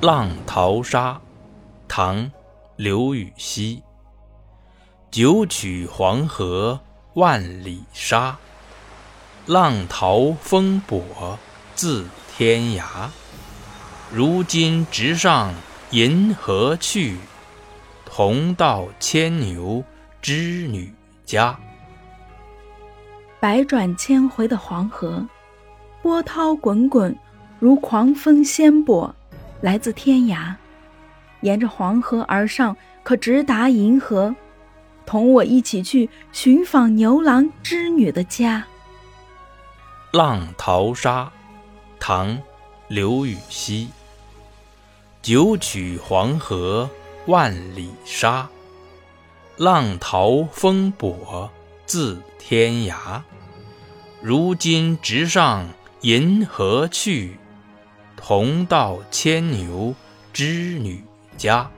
浪淘沙，唐·刘禹锡。九曲黄河万里沙，浪淘风簸自天涯。如今直上银河去，同到牵牛织女家。百转千回的黄河，波涛滚滚，如狂风掀簸，来自天涯。沿着黄河而上，可直达银河。同我一起去寻访牛郎织女的家。浪淘沙，唐·刘禹锡。九曲黄河万里沙，浪淘风簸自天涯。如今直上银河去，同到牵牛织女家。